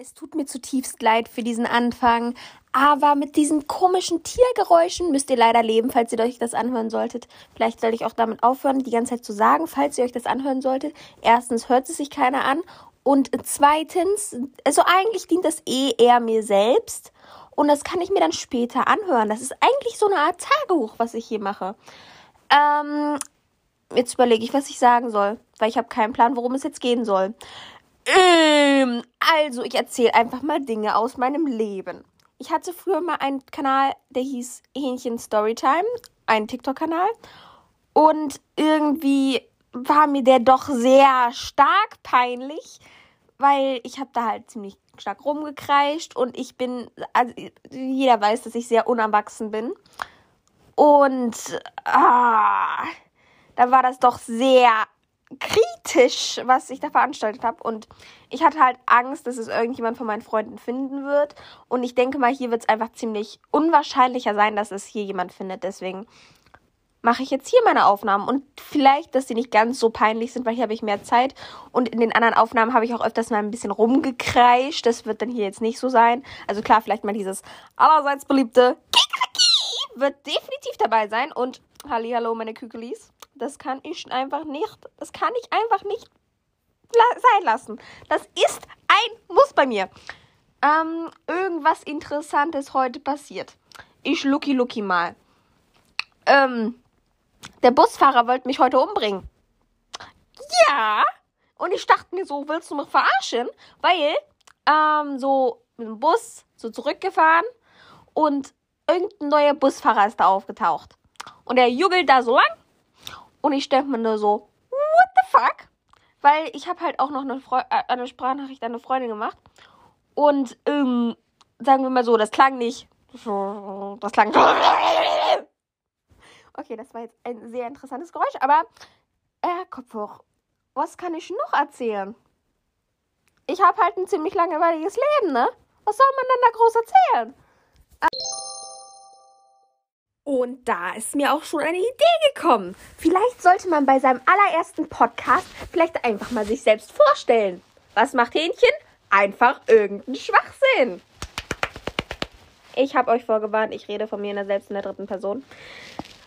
Es tut mir zutiefst leid für diesen Anfang, aber mit diesen komischen Tiergeräuschen müsst ihr leider leben, falls ihr euch das anhören solltet. Vielleicht sollte ich auch damit aufhören, die ganze Zeit zu sagen, falls ihr euch das anhören solltet. Erstens hört es sich keiner an und zweitens, also eigentlich dient das eh eher mir selbst und das kann ich mir dann später anhören. Das ist eigentlich so eine Art Tagebuch, was ich hier mache. Ähm, jetzt überlege ich, was ich sagen soll, weil ich habe keinen Plan, worum es jetzt gehen soll. Ähm, also, ich erzähle einfach mal Dinge aus meinem Leben. Ich hatte früher mal einen Kanal, der hieß Hähnchen Storytime, einen TikTok-Kanal. Und irgendwie war mir der doch sehr stark peinlich, weil ich habe da halt ziemlich stark rumgekreischt und ich bin, also jeder weiß, dass ich sehr unerwachsen bin. Und ah, da war das doch sehr kritisch, was ich da veranstaltet habe. Und ich hatte halt Angst, dass es irgendjemand von meinen Freunden finden wird. Und ich denke mal, hier wird es einfach ziemlich unwahrscheinlicher sein, dass es hier jemand findet. Deswegen mache ich jetzt hier meine Aufnahmen. Und vielleicht, dass die nicht ganz so peinlich sind, weil hier habe ich mehr Zeit. Und in den anderen Aufnahmen habe ich auch öfters mal ein bisschen rumgekreischt. Das wird dann hier jetzt nicht so sein. Also klar, vielleicht mal dieses allerseits beliebte wird definitiv dabei sein. Und Hallihallo, meine Kükelis. Das kann ich einfach nicht, das kann ich einfach nicht la sein lassen. Das ist ein Muss bei mir. Ähm, irgendwas Interessantes heute passiert. Ich lucky lucky mal. Ähm, der Busfahrer wollte mich heute umbringen. Ja. Und ich dachte mir so, willst du mich verarschen? Weil, ähm, so mit dem Bus so zurückgefahren und irgendein neuer Busfahrer ist da aufgetaucht. Und er jubelt da so lang und ich denke mir nur so, what the fuck? Weil ich habe halt auch noch eine, Freu äh, eine Sprachnachricht an eine Freundin gemacht. Und, ähm, sagen wir mal so, das klang nicht. Das klang. Okay, das war jetzt ein sehr interessantes Geräusch, aber äh, Kopf hoch. Was kann ich noch erzählen? Ich habe halt ein ziemlich langweiliges Leben, ne? Was soll man denn da groß erzählen? Und da ist mir auch schon eine Idee gekommen. Vielleicht sollte man bei seinem allerersten Podcast vielleicht einfach mal sich selbst vorstellen. Was macht Hähnchen? Einfach irgendeinen Schwachsinn. Ich habe euch vorgewarnt, ich rede von mir in der selbst in der dritten Person.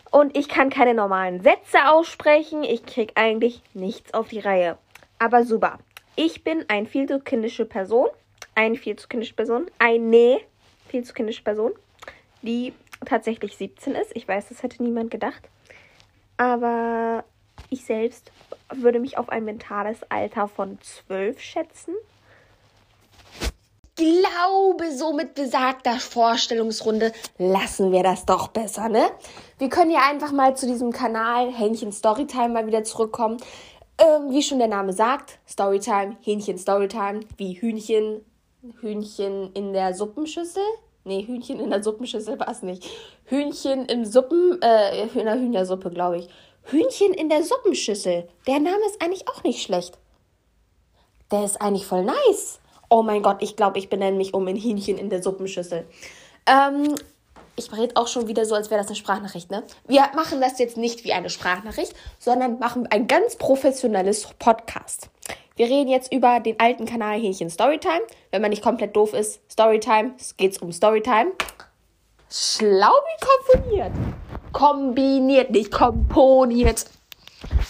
Und ich kann keine normalen Sätze aussprechen. Ich krieg eigentlich nichts auf die Reihe. Aber super. Ich bin ein viel zu kindische Person. Eine viel zu kindische Person. Eine viel zu kindische Person, die tatsächlich 17 ist. Ich weiß, das hätte niemand gedacht. Aber ich selbst würde mich auf ein mentales Alter von 12 schätzen. Ich glaube, so mit besagter Vorstellungsrunde lassen wir das doch besser, ne? Wir können ja einfach mal zu diesem Kanal Hähnchen Storytime mal wieder zurückkommen. Ähm, wie schon der Name sagt, Storytime, Hähnchen Storytime, wie Hühnchen, Hühnchen in der Suppenschüssel. Nee, Hühnchen in der Suppenschüssel war es nicht. Hühnchen im Suppen, äh, in der Hühnersuppe, glaube ich. Hühnchen in der Suppenschüssel. Der Name ist eigentlich auch nicht schlecht. Der ist eigentlich voll nice. Oh mein Gott, ich glaube, ich benenne mich um in Hähnchen in der Suppenschüssel. Ähm, ich rede auch schon wieder so, als wäre das eine Sprachnachricht, ne? Wir machen das jetzt nicht wie eine Sprachnachricht, sondern machen ein ganz professionelles Podcast. Wir reden jetzt über den alten Kanal Hähnchen Storytime. Wenn man nicht komplett doof ist, Storytime, es geht um Storytime. Schlau wie komponiert. Kombiniert, nicht komponiert.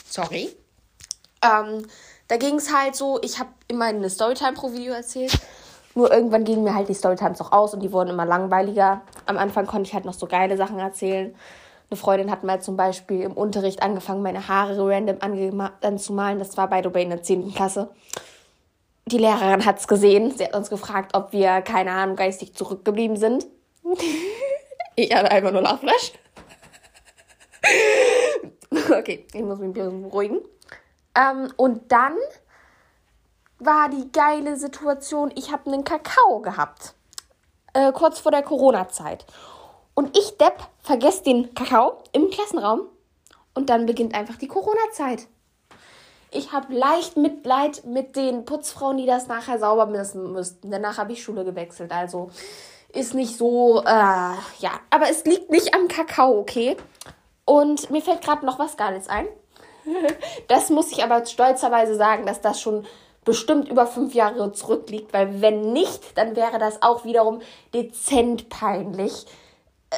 Sorry. Ähm, da ging es halt so, ich habe immer eine Storytime pro Video erzählt. Nur irgendwann gingen mir halt die Storytimes auch aus und die wurden immer langweiliger. Am Anfang konnte ich halt noch so geile Sachen erzählen. Eine Freundin hat mal zum Beispiel im Unterricht angefangen, meine Haare random anzumalen. Das war by the way in der 10. Klasse. Die Lehrerin hat es gesehen. Sie hat uns gefragt, ob wir, keine Ahnung, geistig zurückgeblieben sind. ich hatte einfach nur Lachflash. okay, ich muss mich ein bisschen beruhigen. Ähm, und dann war die geile Situation, ich habe einen Kakao gehabt. Äh, kurz vor der Corona-Zeit. Und ich, Depp, vergesse den Kakao im Klassenraum und dann beginnt einfach die Corona-Zeit. Ich habe leicht Mitleid mit den Putzfrauen, die das nachher sauber müssen müssten. Danach habe ich Schule gewechselt, also ist nicht so, äh, ja. Aber es liegt nicht am Kakao, okay? Und mir fällt gerade noch was Geiles ein. das muss ich aber stolzerweise sagen, dass das schon bestimmt über fünf Jahre zurückliegt, weil wenn nicht, dann wäre das auch wiederum dezent peinlich.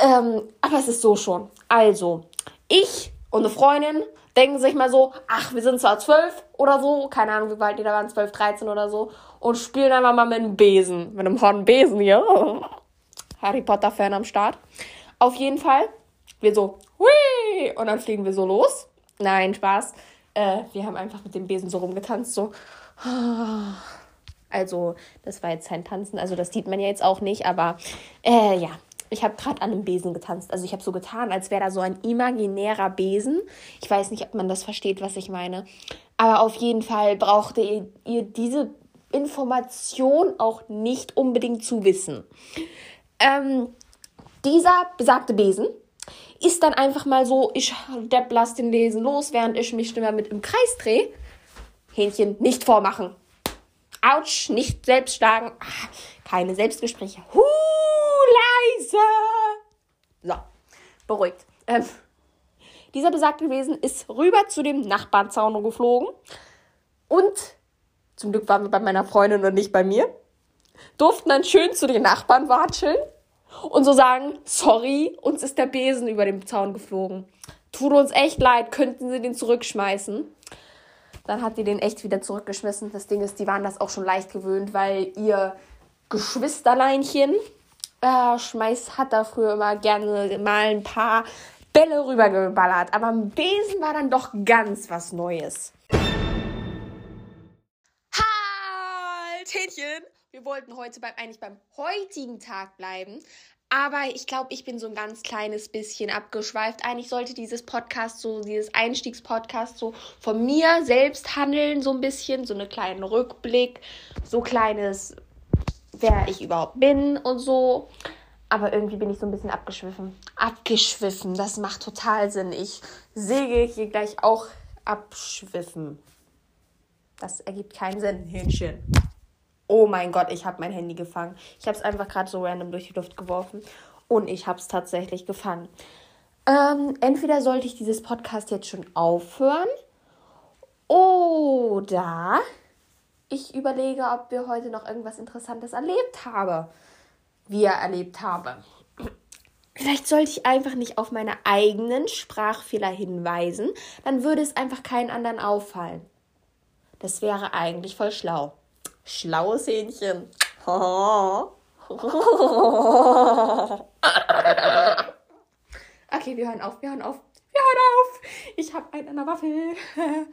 Ähm, aber es ist so schon. Also, ich und eine Freundin denken sich mal so, ach, wir sind zwar zwölf oder so, keine Ahnung, wie weit die da waren, zwölf, dreizehn oder so, und spielen einfach mal mit einem Besen, mit einem Horn Besen hier. Harry Potter-Fan am Start. Auf jeden Fall, wir so, hui, und dann fliegen wir so los. Nein, Spaß. Äh, wir haben einfach mit dem Besen so rumgetanzt, so. Also, das war jetzt kein Tanzen, also das sieht man ja jetzt auch nicht, aber äh, ja, ich habe gerade an einem Besen getanzt. Also ich habe so getan, als wäre da so ein imaginärer Besen. Ich weiß nicht, ob man das versteht, was ich meine. Aber auf jeden Fall brauchte ihr, ihr diese Information auch nicht unbedingt zu wissen. Ähm, dieser besagte Besen ist dann einfach mal so, ich depp, lass den Lesen los, während ich mich immer mit im Kreis drehe. Hähnchen nicht vormachen. Autsch, nicht selbst schlagen. Ah, keine Selbstgespräche. Huh, leise. So, beruhigt. Ähm, dieser besagte Wesen ist rüber zu dem Nachbarnzaun geflogen. Und zum Glück waren wir bei meiner Freundin und nicht bei mir. Durften dann schön zu den Nachbarn watscheln und so sagen, sorry, uns ist der Besen über dem Zaun geflogen. Tut uns echt leid, könnten Sie den zurückschmeißen? Dann hat die den echt wieder zurückgeschmissen. Das Ding ist, die waren das auch schon leicht gewöhnt, weil ihr Geschwisterleinchen äh, schmeißt, hat da früher immer gerne mal ein paar Bälle rübergeballert. Aber ein Besen war dann doch ganz was Neues. Halt, Hähnchen! Wir wollten heute beim, eigentlich beim heutigen Tag bleiben. Aber ich glaube, ich bin so ein ganz kleines bisschen abgeschweift. Eigentlich sollte dieses Podcast so, dieses Einstiegspodcast so von mir selbst handeln, so ein bisschen, so einen kleinen Rückblick, so kleines, wer ich überhaupt bin und so. Aber irgendwie bin ich so ein bisschen abgeschwiffen. Abgeschwiffen, das macht total Sinn. Ich säge hier gleich auch abschwiffen. Das ergibt keinen Sinn, Hähnchen. Oh mein Gott, ich habe mein Handy gefangen. Ich habe es einfach gerade so random durch die Luft geworfen und ich habe es tatsächlich gefangen. Ähm, entweder sollte ich dieses Podcast jetzt schon aufhören oder ich überlege, ob wir heute noch irgendwas Interessantes erlebt haben. Wir erlebt haben. Vielleicht sollte ich einfach nicht auf meine eigenen Sprachfehler hinweisen, dann würde es einfach keinen anderen auffallen. Das wäre eigentlich voll schlau. Schlaues Hähnchen. okay, wir hören auf, wir hören auf, wir hören auf. Ich habe einen an der Waffel.